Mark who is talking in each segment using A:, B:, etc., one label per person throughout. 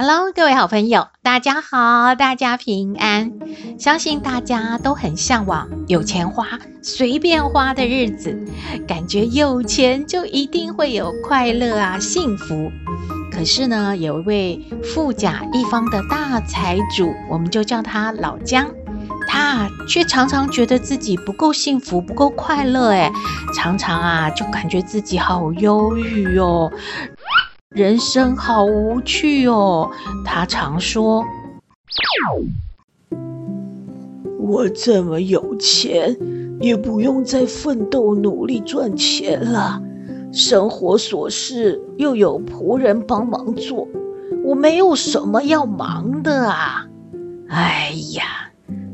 A: Hello，各位好朋友，大家好，大家平安。相信大家都很向往有钱花、随便花的日子，感觉有钱就一定会有快乐啊、幸福。可是呢，有一位富甲一方的大财主，我们就叫他老姜，他却常常觉得自己不够幸福、不够快乐，哎，常常啊就感觉自己好忧郁哦。人生好无趣哦，他常说：“
B: 我这么有钱，也不用再奋斗努力赚钱了。生活琐事又有仆人帮忙做，我没有什么要忙的啊！哎呀，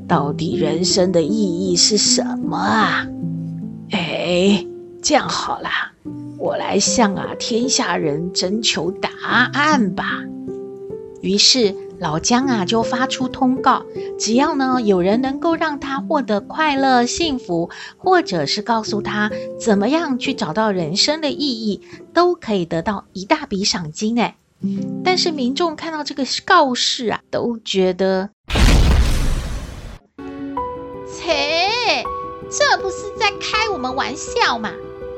B: 到底人生的意义是什么啊？哎，这样好了。”我来向啊天下人征求答案吧。于是老姜啊就发出通告，只要呢有人能够让他获得快乐幸福，或者是告诉他怎么样去找到人生的意义，都可以得到一大笔赏金哎。但是民众看到这个告示啊，都觉得，切，这不是在开我们玩笑吗？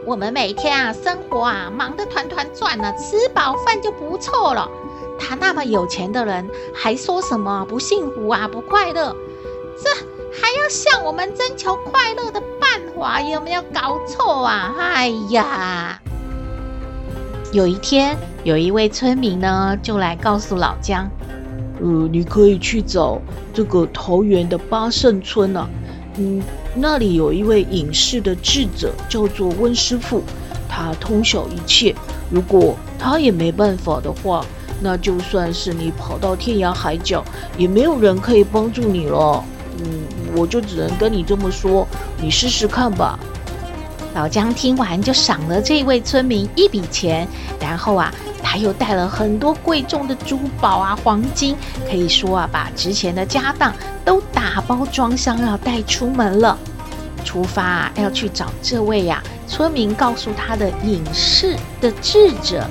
B: 我们每天啊，生活啊，忙得团团转呢，吃饱饭就不错了。他那么有钱的人，还说什么不幸福啊，不快乐？这还要向我们征求快乐的办法，有没有搞错啊？哎呀！有一天，有一位村民呢，就来告诉老姜，呃，你可以去找这个桃园的八圣村啊。嗯，那里有一位隐士的智者，叫做温师傅，他通晓一切。如果他也没办法的话，那就算是你跑到天涯海角，也没有人可以帮助你了。嗯，我就只能跟你这么说，你试试看吧。
A: 老姜听完就赏了这位村民一笔钱，然后啊。他又带了很多贵重的珠宝啊，黄金，可以说啊，把值钱的家当都把包装箱要带出门了。出发，要去找这位呀、村民告诉他的隐士的智者，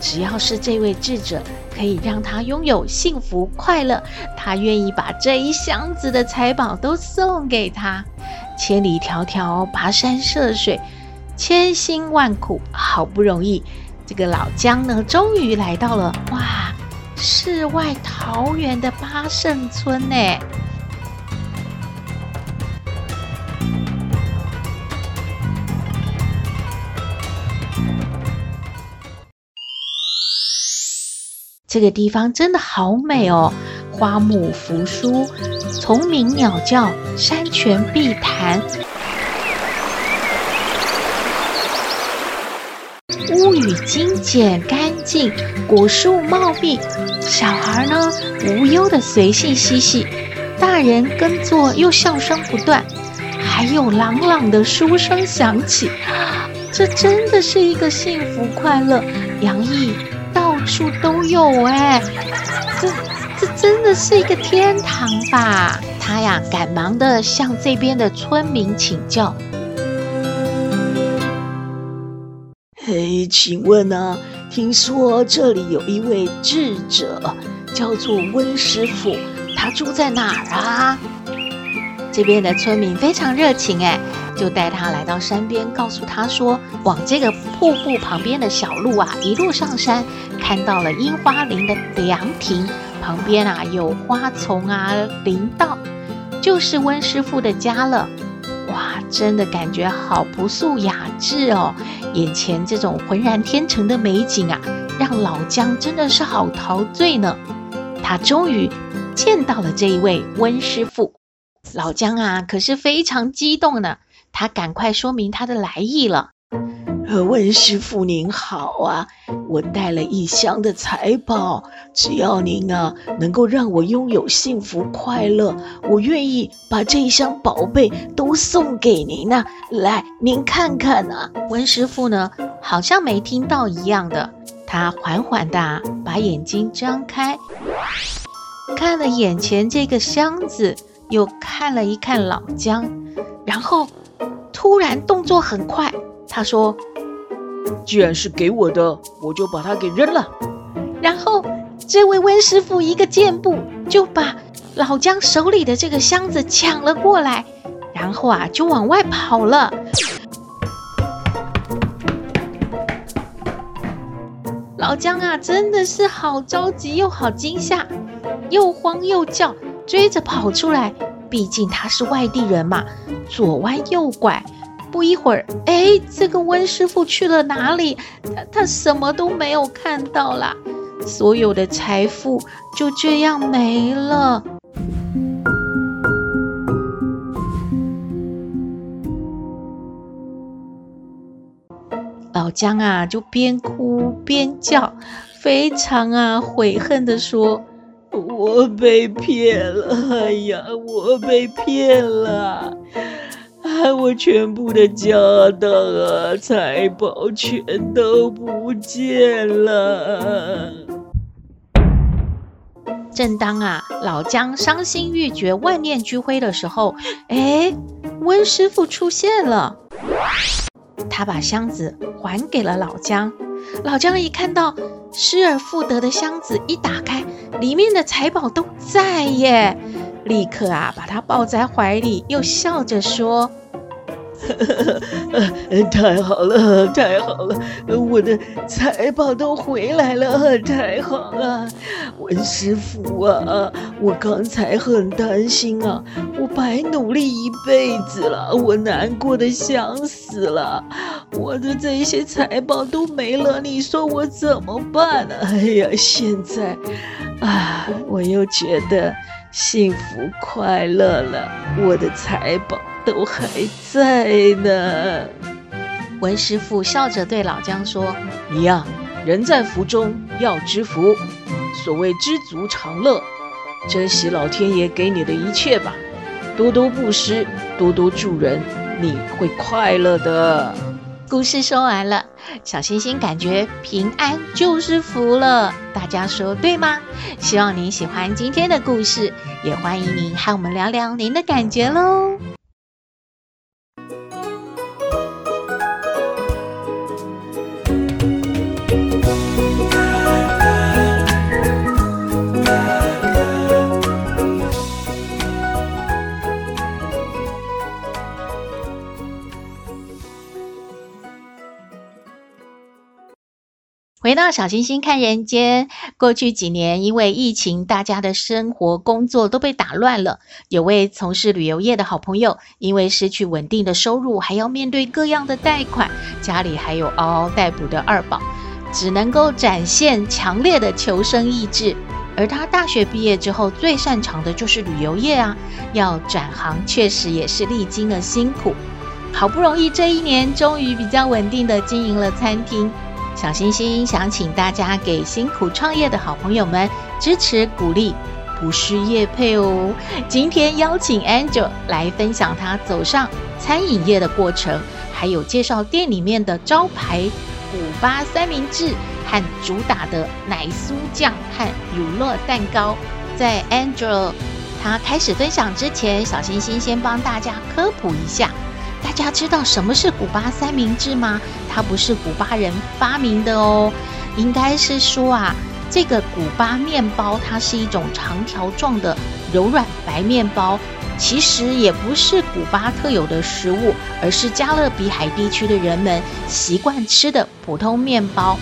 A: 只要是这位智者可以让他拥有幸福快乐，他愿意把这一箱子的财宝都送给他。千里迢迢，跋山涉水，千辛万苦，好不容易。这个老姜呢，终于来到了哇，世外桃源的八圣村呢。这个地方真的好美哦，花木扶疏，虫鸣鸟叫，山泉碧潭。屋宇精简干净，果树茂密，小孩呢无忧的随性嬉戏，大人耕作又笑声不断，还有朗朗的书声响起，这真的是一个幸福快乐洋溢到处都有哎，这这真的是一个天堂吧？他呀赶忙的向这边的村民请教。
B: 嘿，请问呢、听说这里有一位智者，叫做温师傅，他住在哪儿啊？
A: 这边的村民非常热情，哎，就带他来到山边，告诉他说，往这个瀑布旁边的小路啊，一路上山，看到了樱花林的凉亭，旁边啊有花丛啊林道，就是温师傅的家了。哇，真的感觉好朴素雅致哦！眼前这种浑然天成的美景啊，让老姜真的是好陶醉呢。他终于见到了这一位温师傅，老姜啊可是非常激动呢。他赶快说明他的来意了。
C: 呃温师傅您好啊，我带了一箱的财宝，只要您啊能够让我拥有幸福快乐，我愿意把这一箱宝贝都送给您呢、来，您看看啊。
A: 温师傅呢，好像没听到一样的，他缓缓地把眼睛张开，看了眼前这个箱子，又看了一看老姜，然后突然动作很快，他说。
C: 既然是给我的，我就把它给扔了。
A: 然后，这位温师傅一个箭步就把老姜手里的这个箱子抢了过来，然后啊，就往外跑了。老姜啊，真的是好着急又好惊吓，又慌又叫，追着跑出来。毕竟他是外地人嘛，左弯右拐。不一会儿，哎，这个温师傅去了哪里？他他什么都没有看到啦，所有的财富就这样没了。老姜啊，就边哭边叫，非常啊悔恨的说：“
C: 我被骗了，哎呀，我被骗了。”我全部的家当啊，财宝全都不见了。
A: 正当啊老姜伤心欲绝、万念俱灰的时候，哎，温师傅出现了。他把箱子还给了老姜。老姜一看到失而复得的箱子，一打开，里面的财宝都在耶，立刻啊把它抱在怀里，又笑着说。
C: 太好了，太好了！我的财宝都回来了，太好了！温师傅啊，我刚才很担心啊，我白努力一辈子了，我难过的想死了，我的这些财宝都没了，你说我怎么办呢？哎呀，现在啊，我又觉得幸福快乐了，我的财宝。都还在呢。
A: 文师傅笑着对老姜说：“
C: 你呀，人在福中要知福，所谓知足常乐，珍惜老天爷给你的一切吧，多多布施，多多助人，你会快乐的。”
A: 故事说完了，小星星感觉平安就是福了，大家说对吗？希望您喜欢今天的故事，也欢迎您和我们聊聊您的感觉喽。回到小星星看人间，过去几年因为疫情，大家的生活工作都被打乱了。有位从事旅游业的好朋友，因为失去稳定的收入，还要面对各样的贷款，家里还有嗷嗷待哺的二宝，只能够展现强烈的求生意志。而他大学毕业之后，最擅长的就是旅游业啊，要转行确实也是历经了辛苦。好不容易这一年，终于比较稳定的经营了餐厅。小星星想请大家给辛苦创业的好朋友们支持鼓励，不是业配哦。今天邀请 Angel 来分享他走上餐饮业的过程，还有介绍店里面的招牌古巴三明治和主打的奶酥酱和乳酪蛋糕。在 Angel 他开始分享之前，小星星先帮大家科普一下。大家知道什么是古巴三明治吗？它不是古巴人发明的哦，应该是说啊，这个古巴面包它是一种长条状的柔软白面包，其实也不是古巴特有的食物，而是加勒比海地区的人们习惯吃的普通面包。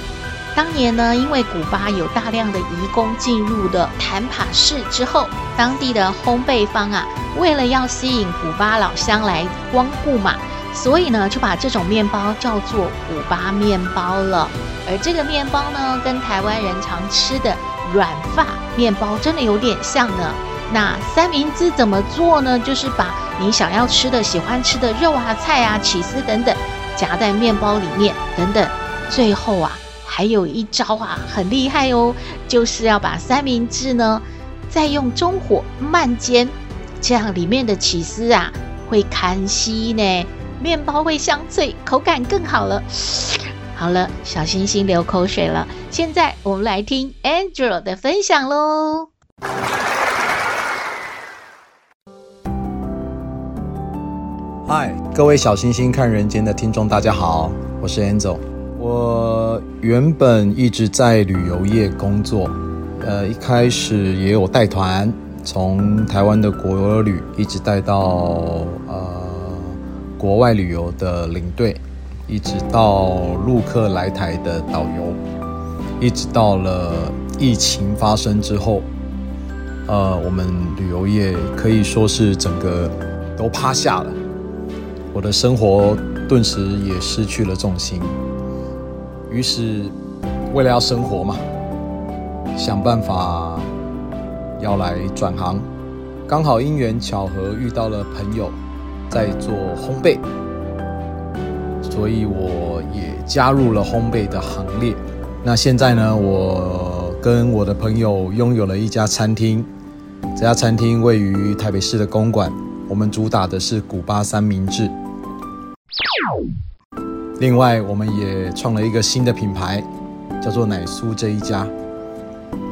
A: 当年呢，因为古巴有大量的移工进入的坦帕市之后，当地的烘焙坊啊，为了要吸引古巴老乡来光顾嘛，所以呢，就把这种面包叫做古巴面包了。而这个面包呢，跟台湾人常吃的软发面包真的有点像呢。那三明治怎么做呢？就是把你想要吃的、喜欢吃的肉啊、菜啊、起司等等。夹在面包里面等等。最后啊，还有一招啊，很厉害哦，就是要把三明治呢，再用中火慢煎，这样里面的起司啊会看稀呢，面包会香脆，口感更好了。好了，小星星流口水了。现在我们来听 Angel 的分享喽。
D: 嗨，各位小星星看人间的听众，大家好，我是 Angel。我原本一直在旅游业工作，呃，一开始也有带团，从台湾的国旅一直带到呃国外旅游的领队。一直到陆客来台的导游，一直到了疫情发生之后，呃，我们旅游业可以说是整个都趴下了，我的生活顿时也失去了重心。于是，为了要生活嘛，想办法要来转行，刚好因缘巧合遇到了朋友在做烘焙。所以我也加入了烘焙的行列。那现在呢，我跟我的朋友拥有了一家餐厅。这家餐厅位于台北市的公馆。我们主打的是古巴三明治。另外，我们也创了一个新的品牌，叫做奶酥这一家。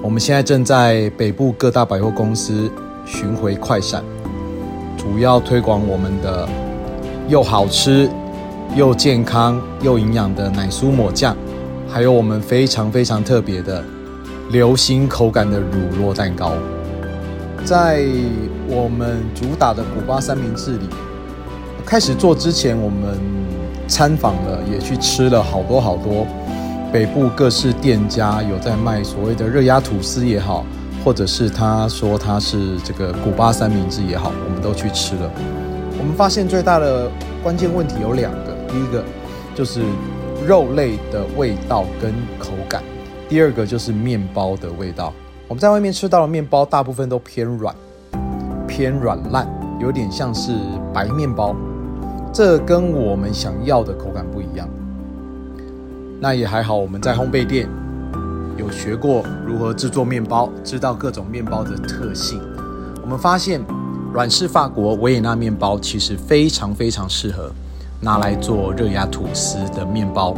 D: 我们现在正在北部各大百货公司巡回快闪，主要推广我们的又好吃。又健康又营养的奶酥抹酱，还有我们非常非常特别的流心口感的乳酪蛋糕。在我们主打的古巴三明治里，开始做之前，我们参访了，也去吃了好多好多北部各式店家有在卖所谓的热压吐司也好，或者是他说他是这个古巴三明治也好，我们都去吃了。我们发现最大的关键问题有两个。第一个就是肉类的味道跟口感，第二个就是面包的味道。我们在外面吃到的面包大部分都偏软、偏软烂，有点像是白面包，这跟我们想要的口感不一样。那也还好，我们在烘焙店有学过如何制作面包，知道各种面包的特性。我们发现软式法国维也纳面包其实非常非常适合。拿来做热压吐司的面包，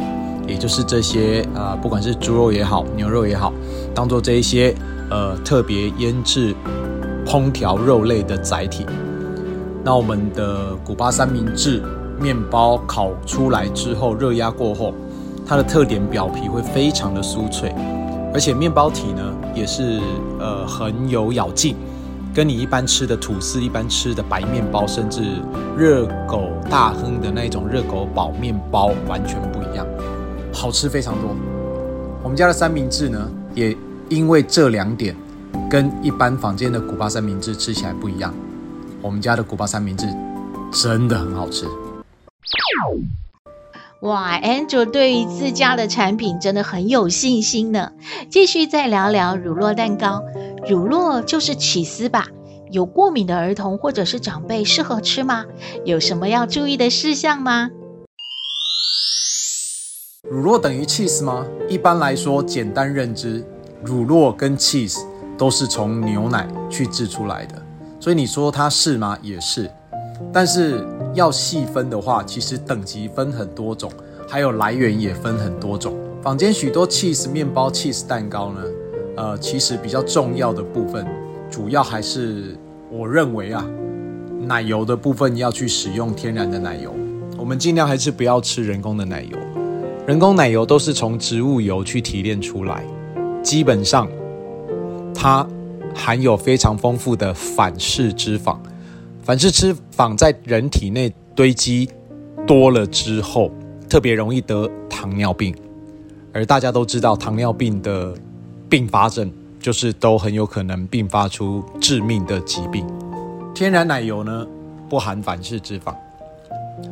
D: 也就是这些呃，不管是猪肉也好，牛肉也好，当做这一些呃特别腌制、烹调肉类的载体。那我们的古巴三明治面包烤出来之后，热压过后，它的特点表皮会非常的酥脆，而且面包体呢也是呃很有咬劲。跟你一般吃的吐司、一般吃的白面包，甚至热狗大亨的那种热狗堡面包完全不一样，好吃非常多。我们家的三明治呢，也因为这两点，跟一般坊间的古巴三明治吃起来不一样。我们家的古巴三明治真的很好吃。
A: 哇，Andrew 对于自家的产品真的很有信心呢。继续再聊聊乳酪蛋糕。乳酪就是起司吧？有过敏的儿童或者是长辈适合吃吗？有什么要注意的事项吗？
D: 乳酪等于 cheese 吗？一般来说，简单认知，乳酪跟 cheese 都是从牛奶去制出来的，所以你说它是吗？也是。但是要细分的话，其实等级分很多种，还有来源也分很多种。坊间许多 cheese 面包、cheese 蛋糕呢？呃，其实比较重要的部分，主要还是我认为啊，奶油的部分要去使用天然的奶油。我们尽量还是不要吃人工的奶油，人工奶油都是从植物油去提炼出来，基本上它含有非常丰富的反式脂肪，反式脂肪在人体内堆积多了之后，特别容易得糖尿病，而大家都知道糖尿病的。并发症就是都很有可能并发出致命的疾病。天然奶油呢，不含反式脂肪，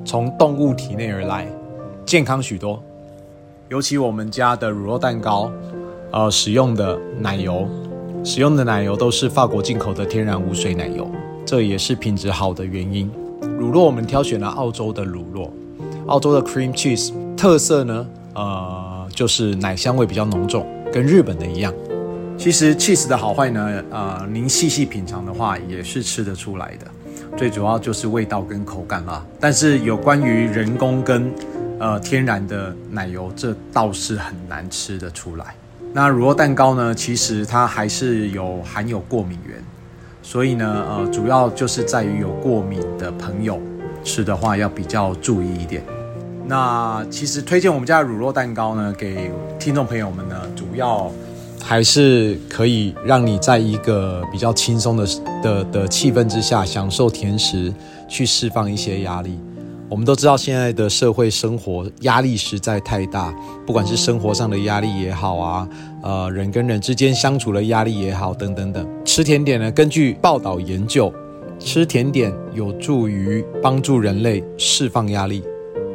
D: 从动物体内而来，健康许多。尤其我们家的乳酪蛋糕，呃，使用的奶油，使用的奶油都是法国进口的天然无水奶油，这也是品质好的原因。乳酪我们挑选了澳洲的乳酪，澳洲的 cream cheese 特色呢，呃，就是奶香味比较浓重，跟日本的一样。其实 cheese 的好坏呢，呃，您细细品尝的话，也是吃得出来的。最主要就是味道跟口感啦。但是有关于人工跟呃天然的奶油，这倒是很难吃得出来。那乳酪蛋糕呢，其实它还是有含有过敏原，所以呢，呃，主要就是在于有过敏的朋友吃的话要比较注意一点。那其实推荐我们家的乳酪蛋糕呢，给听众朋友们呢，主要。还是可以让你在一个比较轻松的的的气氛之下，享受甜食，去释放一些压力。我们都知道现在的社会生活压力实在太大，不管是生活上的压力也好啊，呃，人跟人之间相处的压力也好，等等等。吃甜点呢，根据报道研究，吃甜点有助于帮助人类释放压力，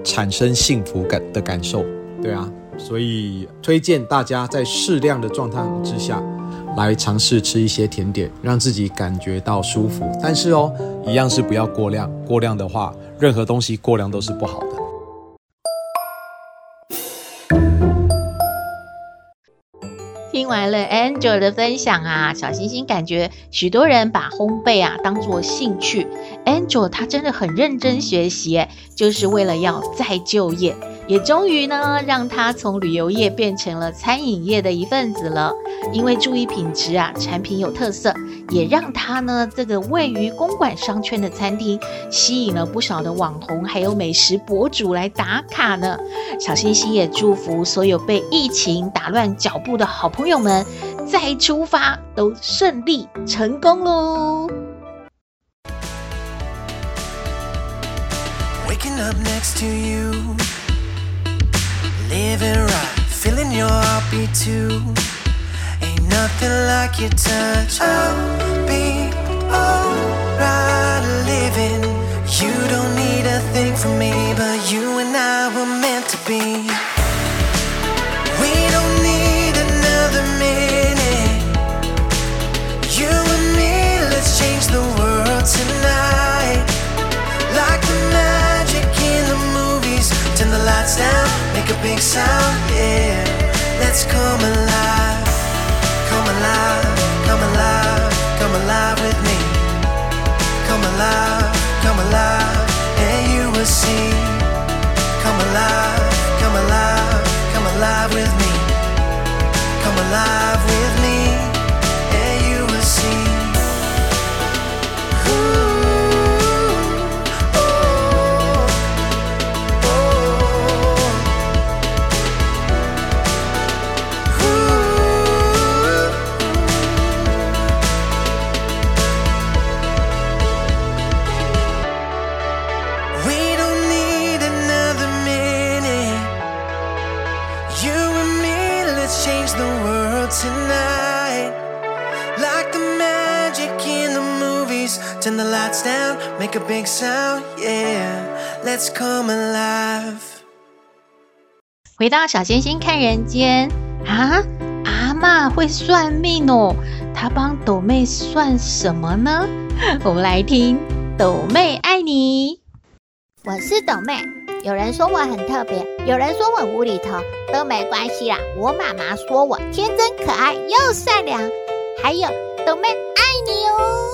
D: 产生幸福感的感受。对啊。所以推荐大家在适量的状态之下，来尝试吃一些甜点，让自己感觉到舒服。但是哦，一样是不要过量，过量的话，任何东西过量都是不好的。
A: 听完了 Angel 的分享啊，小星星感觉许多人把烘焙啊当做兴趣，Angel 他真的很认真学习，就是为了要再就业。也终于呢，让他从旅游业变成了餐饮业的一份子了。因为注意品质啊，产品有特色，也让他呢这个位于公馆商圈的餐厅吸引了不少的网红还有美食博主来打卡呢。小星星也祝福所有被疫情打乱脚步的好朋友们，再出发都顺利成功喽！Waking up next to you.
E: Living right, feeling your heartbeat too. Ain't nothing like your touch. I'll be alright living. You don't need a thing from me, but you and I were meant to be. We don't need another minute. You and me, let's change the world tonight. Like the magic in the movies, turn the lights down make a big sound, yeah. Let's come alive, come alive, come alive, come alive with me. Come alive, come alive, and you will see. Come alive, come alive, come alive with me. Come alive with me, Turn the lights down, make a big sound, yeah. Let's come alive.
A: 回到小星星看人间啊，阿妈会算命哦。她帮斗妹算什么呢？我们来听斗妹爱你。
B: 我是斗妹，有人说我很特别，有人说我无厘头，都没关系啦。我妈妈说我天真可爱又善良，还有斗妹爱你哦。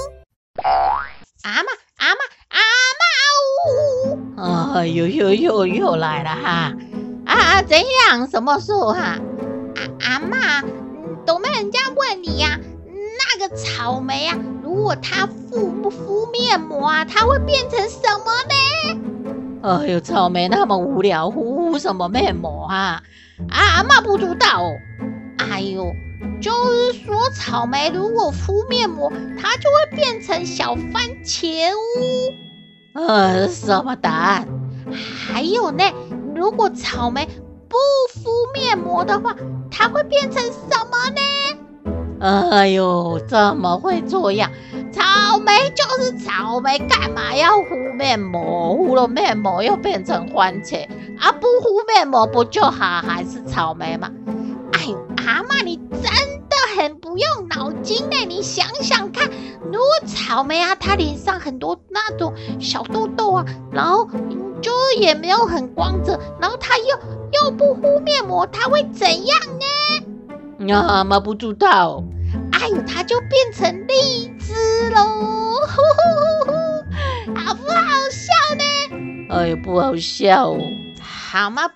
B: 阿妈，阿妈，阿妈呜！
C: 哎呦呦呦，又来了哈！
B: 啊，怎样？什么树哈？啊阿阿妈，都没人家问你呀、那个草莓啊，如果它敷不敷面膜啊，它会变成什么呢？
C: 哎呦，草莓那么无聊，敷什么面膜啊？
B: 啊，阿妈不知道。哎呦。就是说，草莓如果敷面膜，它就会变成小番茄哦。
C: 呃，什么答案？
B: 还有呢，如果草莓不敷面膜的话，它会变成什么呢？
C: 哎呦，怎么会这样？
B: 草莓就是草莓，干嘛要敷面膜？敷了面膜又变成番茄啊？不敷面膜不就好？还是草莓嘛？哎，阿嬷你真的很不
F: 不用脑筋呢，你想想看，如果草莓啊，它脸上很多那种小痘痘啊，然后就也没有很光泽，然后它又又不敷面膜，它会怎样呢？
A: 啊，妈不知道。
F: 哎呦，它就变成荔枝喽，好不好笑呢？
A: 哎呦，不好笑。
F: 好吗？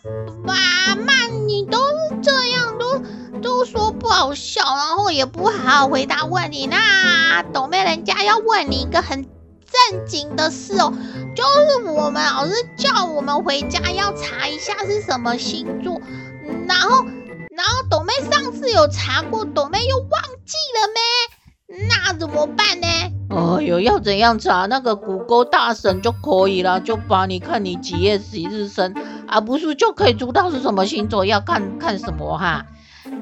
F: 妈妈，你都这样都说不好笑，然后也不好好回答问你，那董妹人家要问你一个很正经的事哦，就是我们老师叫我们回家要查一下是什么星座，然后。然后董妹上次有查过，董妹又忘记了咩？那怎么办呢？
A: 哦哟，要怎样查？那个谷歌大神就可以了，就帮你看你几月几日生，啊，不是就可以知道是什么星座，要看看什么哈？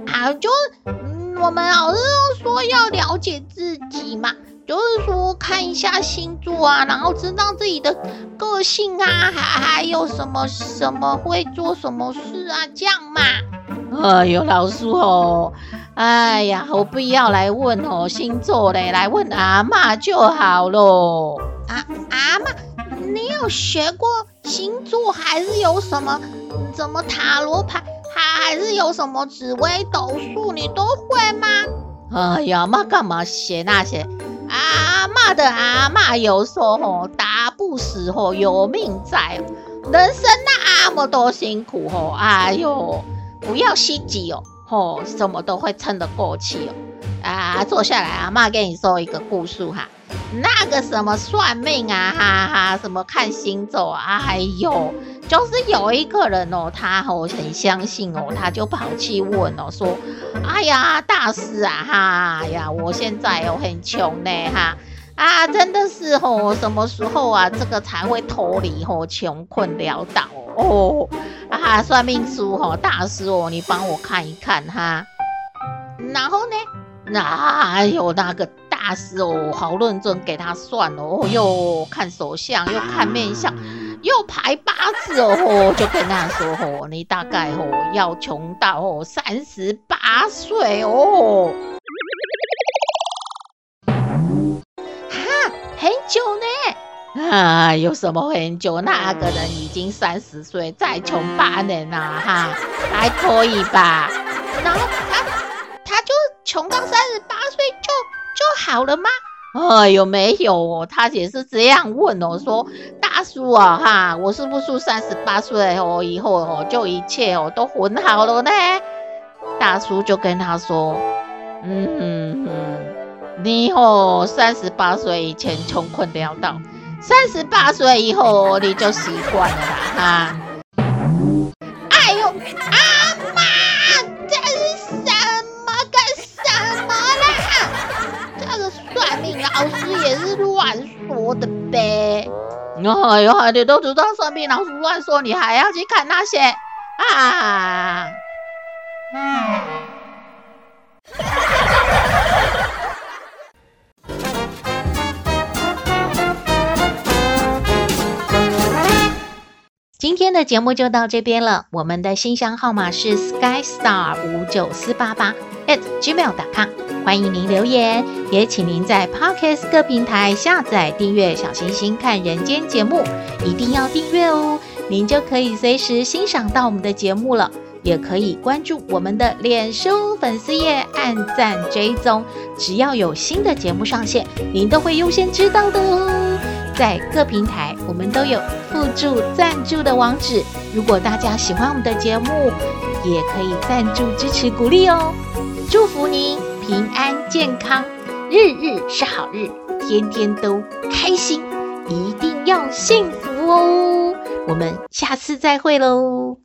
F: 啊，就、嗯、我们老师都说要了解自己嘛，就是说看一下星座啊，然后知道自己的个性啊，还还有什么什么会做什么事啊，这样嘛。
A: 哎呦，老师哦，哎呀，我不要来问哦星座嘞，来问阿嬷就好喽。
F: 啊，阿嬷，你有学过星座，还是有什么怎么塔罗牌，还还是有什么紫微斗数，你都会吗？
A: 哎呀，妈干嘛写那些？阿嬷的阿嬷有说吼，打不死吼，有命在，人生那么多辛苦吼，哎呦。不要心急哦，吼、什么都会撑得过去哦。啊，坐下来，阿嬷给你说一个故事哈。那个什么算命啊，哈哈，什么看星座啊，哎呦，就是有一个人哦，他哦很相信哦，他就跑去问哦，说，哎呀，大师啊，哈呀，我现在哦很穷呢，哈。啊，真的是哦，什么时候啊，这个才会脱离哦穷困潦倒哦？啊，算命书哦，大师哦，你帮我看一看哈。
F: 然后呢，
A: 哪有那个大师哦，好认真给他算哦，又看手相，又看面相，又排八字哦，就跟他说哦，你大概哦要穷到哦三十八岁哦。
F: 很久呢，
A: 啊，有什么很久？那个人已经三十岁，再穷八年了哈，还可以吧？
F: 然后他他就穷到三十八岁就就好了吗？
A: 哎呦，没有哦，他也是这样问哦，说大叔啊哈，我是不是三十八岁哦以后哦就一切哦都很好了呢？大叔就跟他说，嗯嗯嗯。你哦，三十八岁以前穷困潦倒，三十八岁以后你就习惯了啦，哈。
F: 哎呦，阿嬷，这是什么跟什么啦？这个算命老师也是乱说的呗。
A: 哎呦，你都知道算命老师乱说，你还要去看那些啊？嗯。
G: 今天的节目就到这边了。我们的信箱号码是 skystar 五九四八八 at gmail.com，欢迎您留言，也请您在 Podcast 各平台下载订阅小星星看人间节目，一定要订阅哦，您就可以随时欣赏到我们的节目了。也可以关注我们的脸书粉丝页，按赞追踪，只要有新的节目上线，您都会优先知道的哦。在各平台，我们都有附注赞助的网址。如果大家喜欢我们的节目，也可以赞助支持鼓励哦。祝福您平安健康，日日是好日，天天都开心，一定要幸福哦。我们下次再会喽。